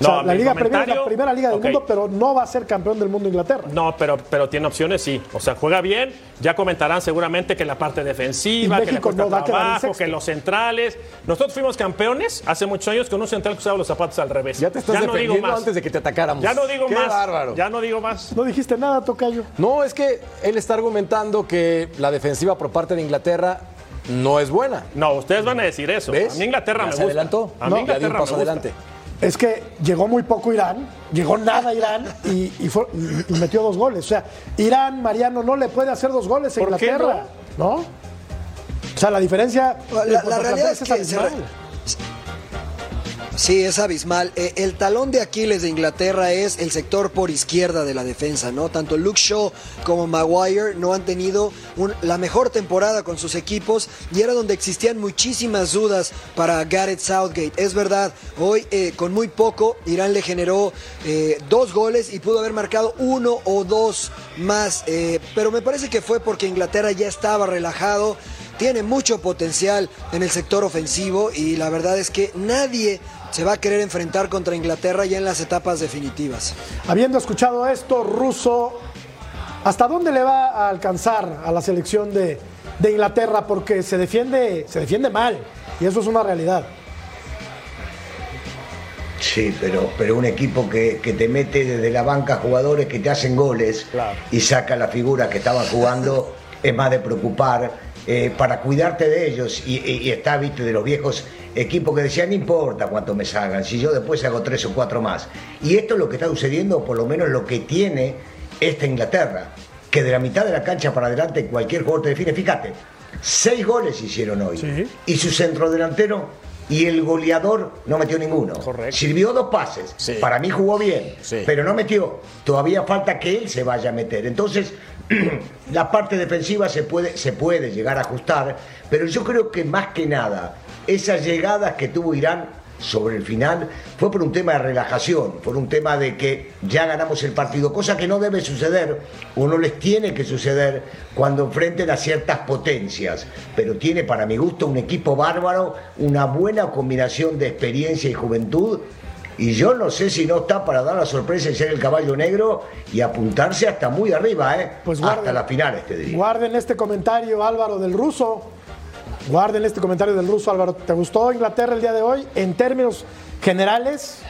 O sea, No, la Liga Premier es la primera liga del mundo, pero no va a ser campeón del mundo Inglaterra. No, pero, pero tiene opciones, sí. O sea, juega bien. Ya comentarán seguramente que la parte defensiva, Y que le México cuesta no va trabajo, que los centrales. Nosotros fuimos campeones hace muchos años con un central que usaba los zapatos al revés. Ya te estás no digo más. antes de que te atacáramos. Ya no digo Qué más. bárbaro. Ya no digo más. No dijiste nada, Tocayo. No, es que él está argumentando que la defensiva por parte de Inglaterra no es buena. No, ustedes van a decir eso. ¿Ves? A mí Inglaterra Ya me se gusta. adelantó. A No, mí ya un Inglaterra paso me gusta. adelante. Es que llegó muy poco Irán, llegó nada Irán y, y fue- y- y metió dos goles. O sea, Irán, Mariano, no le puede hacer dos goles a ¿Por qué Inglaterra. ¿no? O sea, la diferencia. La, la realidad es que Sí, es abismal. Eh, el talón de Aquiles de Inglaterra es el sector por izquierda de la defensa, ¿no? Tanto Luke Shaw como Maguire no han tenido la mejor temporada con sus equipos y era donde existían muchísimas dudas para Gareth Southgate. Es verdad, hoy eh, con muy poco Irán le generó eh, dos goles y pudo haber marcado uno o dos más, pero me parece que fue porque Inglaterra ya estaba relajado tiene mucho potencial en el sector ofensivo y la verdad es que nadie se va a querer enfrentar contra Inglaterra ya en las etapas definitivas. Habiendo escuchado esto, Russo, ¿hasta dónde le va a alcanzar a la selección de, de Inglaterra? Porque se defiende, se defiende mal y eso es una realidad. Sí, pero, pero un equipo que, que te mete desde la banca jugadores que te hacen goles y saca las figuras que estaban jugando, es más de preocupar eh, para cuidarte de ellos. Y, y- y está, viste, de los viejos equipos que decían, no importa cuánto me salgan, si yo después hago tres o cuatro más. Y esto es lo que está sucediendo, o por lo menos lo que tiene esta Inglaterra, que de la mitad de la cancha para adelante cualquier jugador te define. Fíjate, seis goles hicieron hoy. Sí. Y su centro delantero y el goleador no metió ninguno. Correcto. Sirvió dos pases. Sí. Para mí jugó bien, Sí. pero no metió. Todavía falta que él se vaya a meter. Entonces, la parte defensiva se puede, se puede llegar a ajustar, pero yo creo que más que nada, esas llegadas que tuvo Irán sobre el final fue por un tema de relajación, por un tema de que ya ganamos el partido, cosa que no debe suceder o no les tiene que suceder cuando enfrenten a ciertas potencias, pero tiene para mi gusto un equipo bárbaro, una buena combinación de experiencia y juventud y yo no sé si no está para dar la sorpresa y ser el caballo negro y apuntarse hasta muy arriba, ¿eh? Pues hasta guarden. las finales, te digo. Guarden este comentario, Álvaro, del ruso. Guarden este comentario del ruso, Álvaro. ¿Te gustó Inglaterra el día de hoy? En términos generales,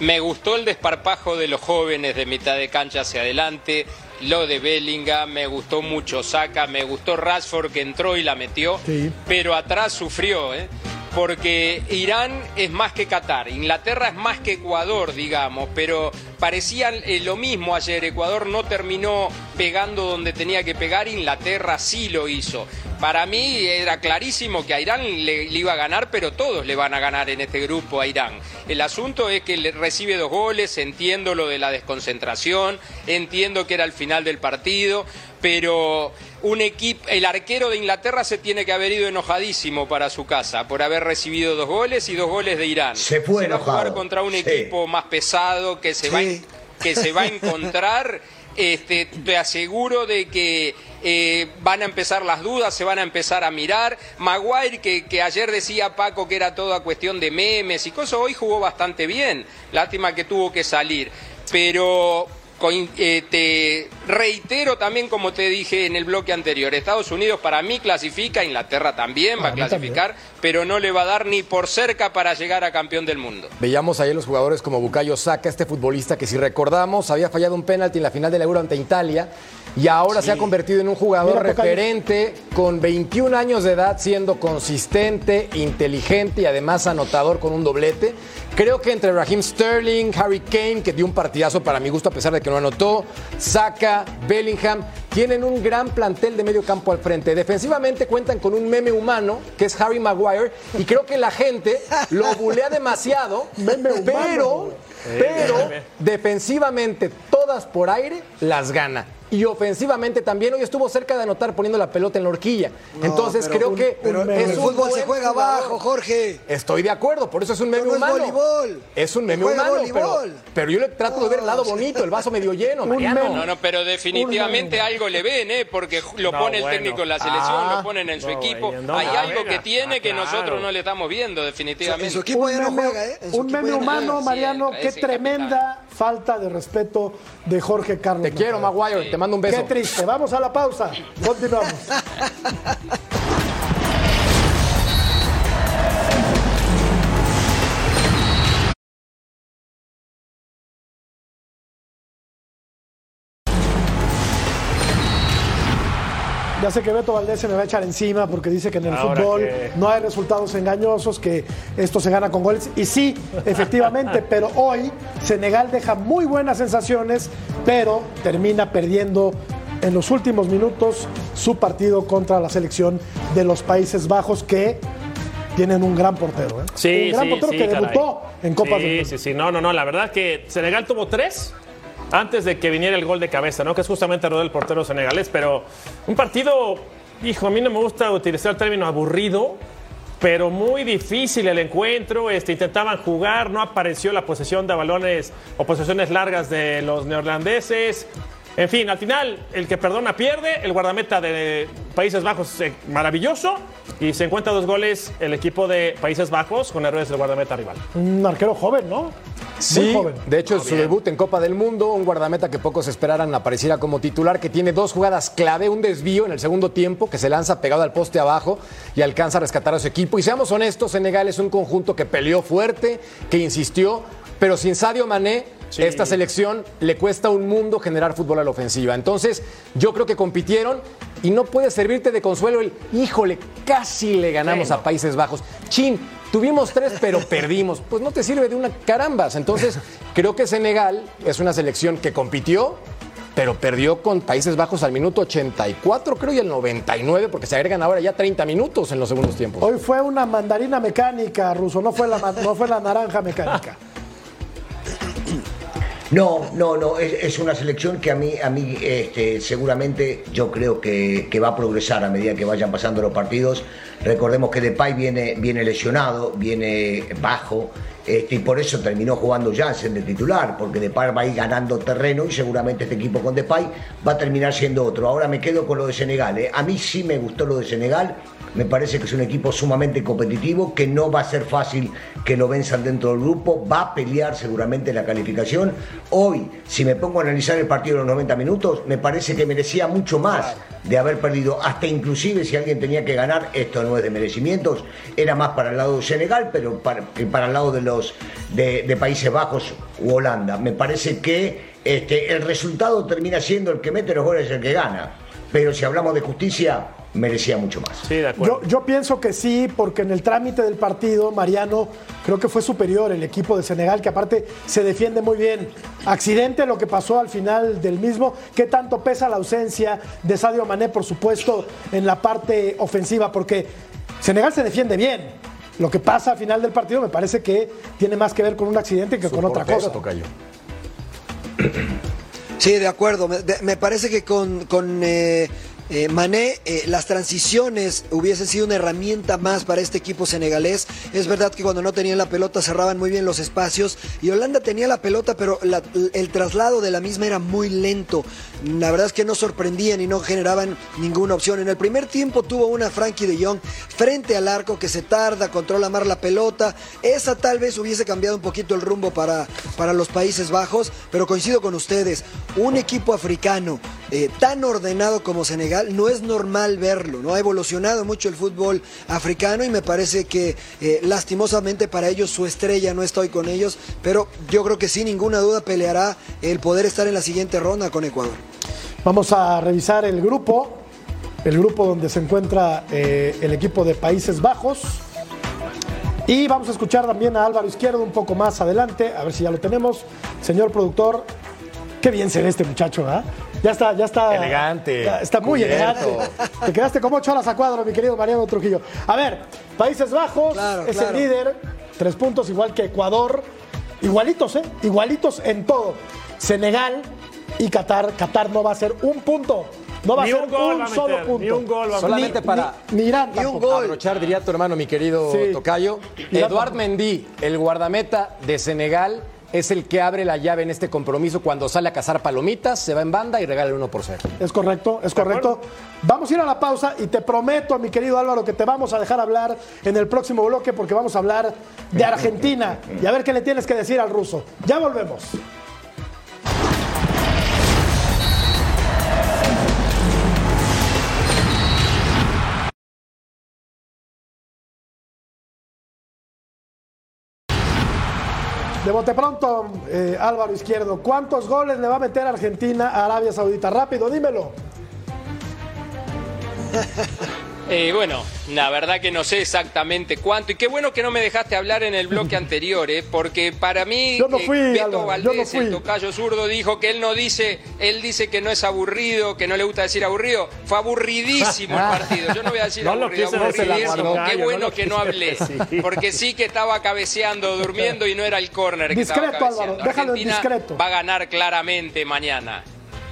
Me gustó el desparpajo de los jóvenes de mitad de cancha hacia adelante, lo de Bellingham, me gustó mucho Saka, me gustó Rashford que entró y la metió, Sí. pero atrás sufrió, ¿eh? Porque Irán es más que Qatar, Inglaterra es más que Ecuador, digamos, pero parecía eh, lo mismo ayer. Ecuador no terminó pegando donde tenía que pegar, Inglaterra sí lo hizo. Para mí era clarísimo que a Irán le, le, iba a ganar, pero todos le van a ganar en este grupo a Irán. El asunto es que le recibe dos goles, entiendo lo de la desconcentración, entiendo que era el final del partido, pero un equipo, el arquero de Inglaterra se tiene que haber ido enojadísimo para su casa por haber recibido dos goles y dos goles de Irán. Se fue va a jugar contra un sí. equipo más pesado que se Sí. va a, que se va a encontrar. Este, te aseguro de que eh, van a empezar las dudas, se van a empezar a mirar. Maguire, que, que ayer decía Paco que era toda cuestión de memes y cosas, hoy jugó bastante bien. Lástima que tuvo que salir. Pero eh, te reitero también, como te dije en el bloque anterior, Estados Unidos para mí clasifica, Inglaterra también va a también. Pero no le va a dar ni por cerca para llegar a campeón del mundo. Veíamos ayer los jugadores como Bukayo Saka, este futbolista que si recordamos había fallado un penalti en la final del Euro ante Italia y ahora se ha convertido en un jugador Mira, referente con 21 años de edad siendo consistente, inteligente y además anotador con un doblete. Creo que entre Raheem Sterling, Harry Kane, que dio un partidazo para mi gusto a pesar de que no anotó, Saka, Bellingham, tienen un gran plantel de medio campo al frente. Defensivamente cuentan con un meme humano, que es Harry Maguire, y creo que la gente lo bulea demasiado, Meme humano, pero, pero defensivamente todas por aire las gana. Y ofensivamente también hoy estuvo cerca de anotar poniendo la pelota en la horquilla. Entonces pero- creo que Pero un en el es un fútbol se juega jugador. abajo, Jorge. Estoy de acuerdo, por eso es un meme no es humano. voleibol. Es un meme humano, pero, voleibol. pero yo le trato de ver el lado bonito, el vaso medio lleno, Mariano. No, no, pero definitivamente algo le ven, ¿eh? Porque lo No, pone el bueno. técnico en la selección, Ah. lo ponen en su No, equipo. Hay algo que tiene Ah, que claro. nosotros no le estamos viendo, En definitivamente. su equipo ya no meme, juega, ¿eh? En su un meme humano, Mariano, qué tremenda falta de respeto de Jorge Carlos. Te quiero. Maguire, te mando un beso. Qué triste. Vamos a la pausa. Continuamos. Ya sé que Beto Valdés se me va a echar encima porque dice que en el Ahora fútbol que- no hay resultados engañosos, que esto se gana con goles. Y sí, efectivamente, pero hoy Senegal deja muy buenas sensaciones, pero termina perdiendo en los últimos minutos su partido contra la selección de los Países Bajos que tienen un gran portero. ¿eh? Sí, un gran sí, portero sí, que caray. debutó en Copas sí, del. Sí, sí, no, no, no, la verdad que Senegal tuvo tres antes de que viniera el gol de cabeza, ¿no? Que es justamente el del portero senegalés, pero un partido, hijo, a mí no me gusta utilizar el término aburrido, pero muy difícil el encuentro, este, intentaban jugar, no apareció la posesión de balones o posesiones largas de los neerlandeses. En fin, al final el que perdona pierde, el guardameta de Países Bajos eh, maravilloso y se encuentra dos goles el equipo de Países Bajos con errores del guardameta rival. Un arquero joven, ¿no? Sí, Muy joven. de hecho, su debut en Copa del Mundo, un guardameta que pocos esperaran apareciera como titular, que tiene dos jugadas clave, un desvío en el segundo tiempo, que se lanza pegado al poste abajo y alcanza a rescatar a su equipo. Y seamos honestos, Senegal es un conjunto que peleó fuerte, que insistió, pero sin Sadio Mané, esta selección le cuesta un mundo generar fútbol a la ofensiva. Entonces, yo creo que compitieron y no puede servirte de consuelo el, híjole, casi le ganamos a Países Bajos. Chin, tuvimos tres, pero perdimos. Pues no te sirve de una carambas. Entonces, creo que Senegal es una selección que compitió, pero perdió con Países Bajos al minuto 84, creo, y al 99, porque se agregan ahora ya 30 minutos en los segundos tiempos. Hoy fue una mandarina mecánica, Ruso, no fue la, no fue la naranja mecánica. No, no, no, es, es una selección que a mí, a mí este, seguramente yo creo que, va a progresar a medida que vayan pasando los partidos. Recordemos que Depay viene, viene lesionado, viene bajo, este, y por eso terminó jugando Jansen de titular, porque Depay va a ir ganando terreno y seguramente este equipo con Depay va a terminar siendo otro. Ahora me quedo con lo de Senegal. ¿eh? A mí sí me gustó lo de Senegal. Me parece que es un equipo sumamente competitivo, que no va a ser fácil que lo venzan dentro del grupo, va a pelear seguramente la calificación. Hoy, si me pongo a analizar el partido de los 90 minutos, me parece que merecía mucho más de haber perdido, hasta inclusive si alguien tenía que ganar, esto no es de merecimientos, era más para el lado de Senegal, pero para, el lado de los de, de Países Bajos u Holanda. Me parece que este, el resultado termina siendo el que mete los goles el que gana. Pero si hablamos de justicia, merecía mucho más. Sí, de acuerdo. Yo, yo pienso que sí, porque en el trámite del partido, Mariano creo que fue superior el equipo de Senegal, que aparte se defiende muy bien. Accidente lo que pasó al final del mismo. ¿Qué tanto pesa la ausencia de Sadio Mané, por supuesto, en la parte ofensiva? Porque Senegal se defiende bien. Lo que pasa al final del partido me parece que tiene más que ver con un accidente que con otra cosa. tocayo. Sí, de acuerdo. Me, de- me parece que con, con eh, eh, Mané eh, las transiciones hubiesen sido una herramienta más para este equipo senegalés. Es verdad que cuando no tenían la pelota cerraban muy bien los espacios y Holanda tenía la pelota, pero el traslado de la misma era muy lento. La verdad es que no sorprendían y no generaban ninguna opción. En el primer tiempo tuvo una Frankie de Jong frente al arco que se tarda, controla más la pelota. Esa tal vez hubiese cambiado un poquito el rumbo para, para los Países Bajos, pero coincido con ustedes. Un equipo africano eh, tan ordenado como Senegal no es normal verlo. No ha evolucionado mucho el fútbol africano y me parece que eh, lastimosamente para ellos su estrella no está hoy con ellos, pero yo creo que sin ninguna duda peleará el poder estar en la siguiente ronda con Ecuador. Vamos a revisar el grupo, el grupo donde se encuentra eh, el equipo de Países Bajos. Y vamos a escuchar también a Álvaro Izquierdo un poco más adelante, a ver si ya lo tenemos. Señor productor, qué bien se ve este muchacho, ¿ah? Ya está, ya está. Elegante, ya está muy cubierto. elegante. Te quedaste como ocho horas a cuadro, mi querido Mariano Trujillo. A ver, Países Bajos Claro, es claro. el líder, tres puntos igual que Ecuador. Igualitos, ¿eh? Igualitos en todo. Senegal y Qatar. Qatar no va a ser un punto. No va Ni a ser un gol un va a solo meter, punto. ni un gol va a Solamente Ni- para- Ni, ni Ni un gol. Abrochar, diría tu hermano, mi querido Sí. Tocayo. Eduard. Mendy, el guardameta de Senegal, es el que abre la llave en este compromiso cuando sale a cazar palomitas, se va en banda y regala el 1 por 0. Es correcto, es correcto. Vamos a ir a la pausa y te prometo, mi querido Álvaro, que te vamos a dejar hablar en el próximo bloque porque vamos a hablar de Argentina y a ver qué le tienes que decir al ruso. Ya volvemos. De bote pronto, eh, Álvaro Izquierdo, ¿cuántos goles le va a meter Argentina a Arabia Saudita? Rápido, dímelo. Eh, bueno, la verdad que no sé exactamente cuánto. Y qué bueno que no me dejaste hablar en el bloque anterior, ¿eh? porque para mí Yo no eh, fui, Beto Álvaro, yo Valdés, no fui. el tocayo zurdo, dijo que él no dice, él dice que no es aburrido, que no le gusta decir aburrido. Fue aburridísimo el partido. Yo no voy a decir No aburrido, aburridísimo. Qué no bueno que no hablé, porque sí que estaba cabeceando, durmiendo y no era el córner que estaba Discreto, Álvaro, cabeceando. déjalo en Argentina discreto. va a ganar claramente mañana.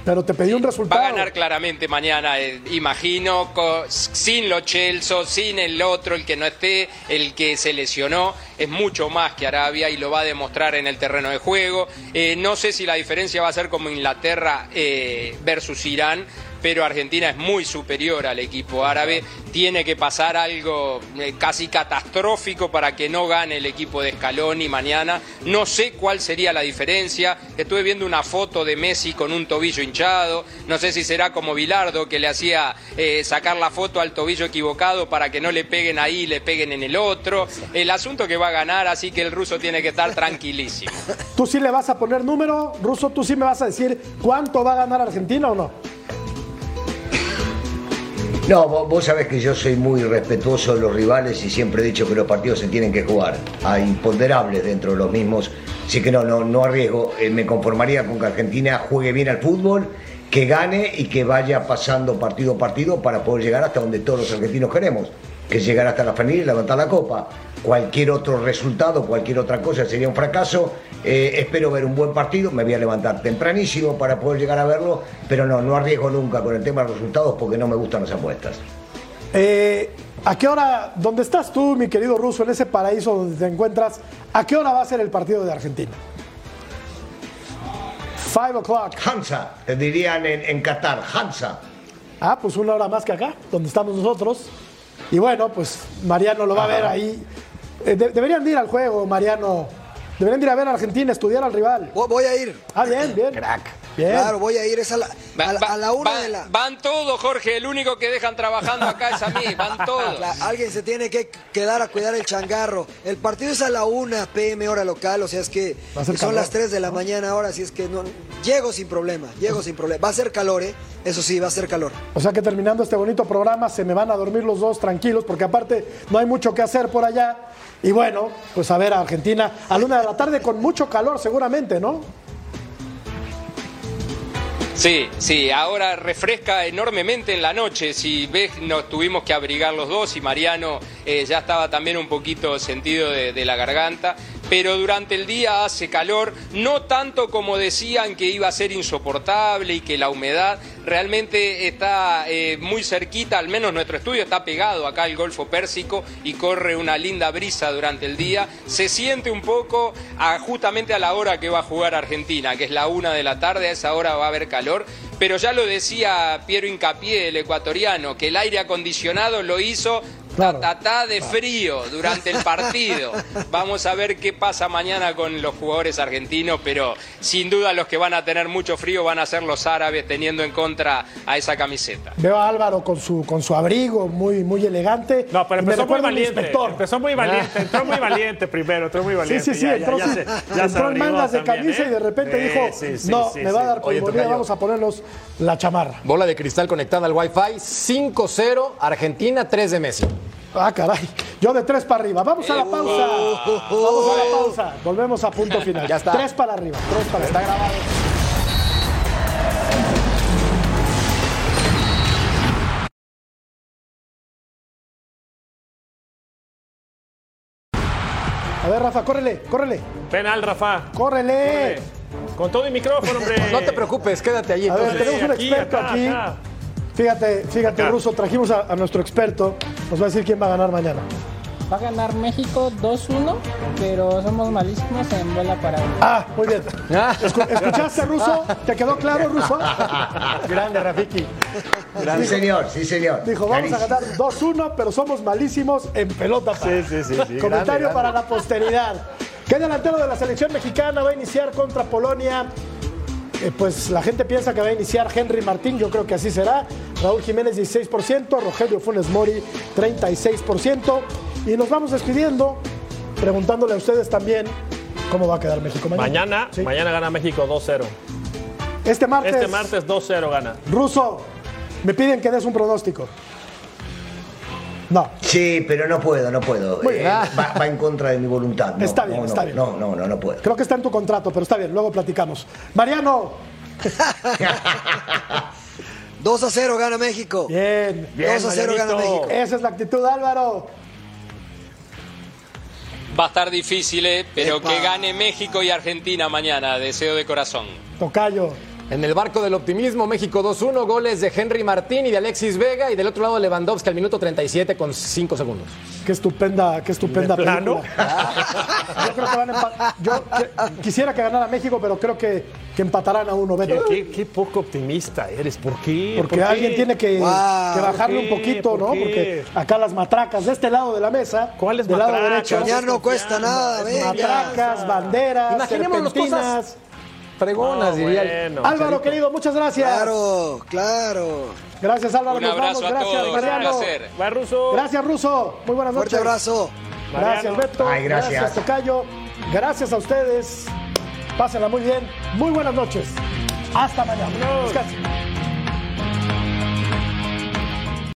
Pero te pedí un Va resultado. a ganar claramente mañana, eh, imagino, co- sin lo Chelso, sin el otro, el que no esté, el que se lesionó, es mucho más que Arabia y lo va a demostrar en el terreno de juego. Eh, no sé si la diferencia va a ser como Inglaterra eh, versus Irán, pero Argentina es muy superior al equipo árabe. Tiene que pasar algo eh, casi catastrófico para que no gane el equipo de Scaloni mañana. No sé cuál sería la diferencia. Estuve viendo una foto de Messi con un tobillo hinchado. No sé si será como Bilardo que le hacía eh, sacar la foto al tobillo equivocado para que no le peguen ahí, le peguen en el otro. El asunto que va a ganar, así que el ruso tiene que estar tranquilísimo. ¿Tú sí le vas a poner número, Ruso? ¿Tú sí me vas a decir cuánto va a ganar Argentina o no? No, vos, vos sabés que yo soy muy respetuoso de los rivales y siempre he dicho que los partidos se tienen que jugar. Hay imponderables dentro de los mismos. Así que no, no, no arriesgo. Eh, me conformaría con que Argentina juegue bien al fútbol, que gane y que vaya pasando partido a partido para poder llegar hasta donde todos los argentinos queremos, que llegar hasta la final y levantar la copa. Cualquier otro resultado, cualquier otra cosa sería un fracaso. Eh, espero ver un buen partido, me voy a levantar tempranísimo para poder llegar a verlo, pero no, no arriesgo nunca con el tema de los resultados porque no me gustan las apuestas. Eh, ¿A qué hora, dónde estás tú, mi querido Ruso, en ese paraíso donde te encuentras, a qué hora va a ser el partido de Argentina? Five o'clock. Hansa, te dirían en, en Qatar, Hansa. Ah, pues una hora más que acá, donde estamos nosotros. Y bueno, pues Mariano lo va a ver ahí. Eh, de- deberían de ir al juego, Mariano. Deberían de ir a ver a Argentina, estudiar al rival. Vo- Voy a ir. Ah, bien, bien. Crack. Bien. Claro, voy a ir, es a la, a la, Va- a la una va- de la... Van todos, Jorge. El único que dejan trabajando acá es a mí. Van todos. La- alguien se tiene que quedar a cuidar el changarro. El partido es a la 1 pm hora local, o sea, es que son calor. las 3 de la mañana ahora, así es que no, llego sin problema, llego sin problema. Va a ser calor, ¿eh? Eso sí, va a ser calor. O sea que terminando este bonito programa se me van a dormir los dos tranquilos porque aparte no hay mucho que hacer por allá. Y bueno, pues a ver a Argentina a la una de la tarde con mucho calor seguramente, ¿no? Sí, sí, ahora refresca enormemente en la noche. Si ves, nos tuvimos que abrigar los dos y Mariano eh, ya estaba también un poquito sentido de, de la garganta. Pero durante el día hace calor, no tanto como decían que iba a ser insoportable y que la humedad realmente está eh, muy cerquita, al menos nuestro estudio está pegado acá al Golfo Pérsico y corre una linda brisa durante el día. Se siente un poco a- justamente a la hora que va a jugar Argentina, que es la una de la tarde, a esa hora va a haber calor. Pero ya lo decía Piero Incapié, el ecuatoriano, que el aire acondicionado lo hizo Claro. ta, ta, ta de frío durante el partido. Vamos a ver qué pasa mañana con los jugadores argentinos, pero sin duda los que van a tener mucho frío van a ser los árabes teniendo en contra a esa camiseta. Veo a Álvaro con su, con su abrigo muy, muy elegante. No, pero empezó muy valiente. Empezó muy valiente. Entró muy valiente primero. Entró muy Sí, valiente. sí, sí, Ya- ya- entró, ya se entró en mangas de también, camisa ¿eh? y de repente Sí, dijo, sí, sí, no, sí, me va a sí. dar pulmonía, vamos a ponernos la chamarra. Bola de cristal conectada al Wi-Fi. 5-0, Argentina, 3 de Messi. Ah, caray. Yo de tres para arriba. Vamos a la pausa. Vamos a la pausa. Volvemos a punto final. Ya está. Tres para arriba. Tres para Está grabado. A ver, Rafa, córrele, córrele, Penal, Rafa. córrele. Con todo y micrófono, hombre. No te preocupes, quédate allí. A ver, tenemos un aquí, experto acá, aquí. acá. Fíjate, fíjate, Acá. Ruso, trajimos a, a nuestro experto. Nos va a decir quién va a ganar mañana. Va a ganar México 2-1, pero somos malísimos en bola para Ah, muy bien. Ah. Escu- ¿Escuchaste, Ruso? ¿Te quedó claro, Ruso? Grande, Rafiki. Sí, señor, sí, señor. Dijo, vamos a ganar 2-1, pero somos malísimos en pelota. Sí, sí, sí. Comentario grande, grande. para la posteridad. ¿Qué delantero de la selección mexicana va a iniciar contra Polonia? Eh, pues la gente piensa que va a iniciar Henry Martín, yo creo que así será. Raúl Jiménez 16%, Rogelio Funes Mori 36%. Y nos vamos despidiendo, preguntándole a ustedes también cómo va a quedar México mañana. Mañana, Sí. mañana gana México 2-0. Este martes, Este martes 2-0 gana. Ruso, me piden que des un pronóstico. No. Sí, pero no puedo, no puedo. Muy Eh, bien. va, va en contra de mi voluntad. No, Está bien, no, está no, bien. No, no, no, no puedo. Creo que está en tu contrato, pero está bien, luego platicamos. Mariano, 2 a 0 gana México. bien. 2 a 0 gana. México. Esa es la actitud, Álvaro. Va a estar difícil, eh, pero Epa. que gane México y Argentina mañana, deseo de corazón. Tocayo. En el barco del optimismo, México 2-1, goles de Henry Martín y de Alexis Vega. Y del otro lado, Lewandowski al minuto 37 con 5 segundos. Qué estupenda, qué estupenda ¿De plano? película. Yo creo que van a Yo que- quisiera que ganara México, pero creo que, que empatarán a uno, Beto. ¿Qué, qué- qué poco optimista eres. ¿Por qué? Porque ¿Por qué? alguien tiene que, Wow. que bajarle ¿Por un poquito, ¿Por ¿no? qué? Porque acá las matracas de este lado de la mesa, ¿Cuáles del lado matracas? derecho, Ya no cuesta nada, matracas, banderas, Imaginémonos serpentinas. cosas fregonas, No, diría. el- bueno. Álvaro, querido, muchas gracias. Claro, claro. Gracias, Álvaro. Un Nos abrazo vamos. a Gracias, todos, un Mariano. placer. Va Ruso. Gracias, Ruso. Muy buenas noches. Fuerte abrazo. Gracias, Mariano. Beto. Ay, gracias. Tocayo. Gracias a ustedes. Pásenla muy bien. Muy buenas noches. Hasta mañana. Descansen.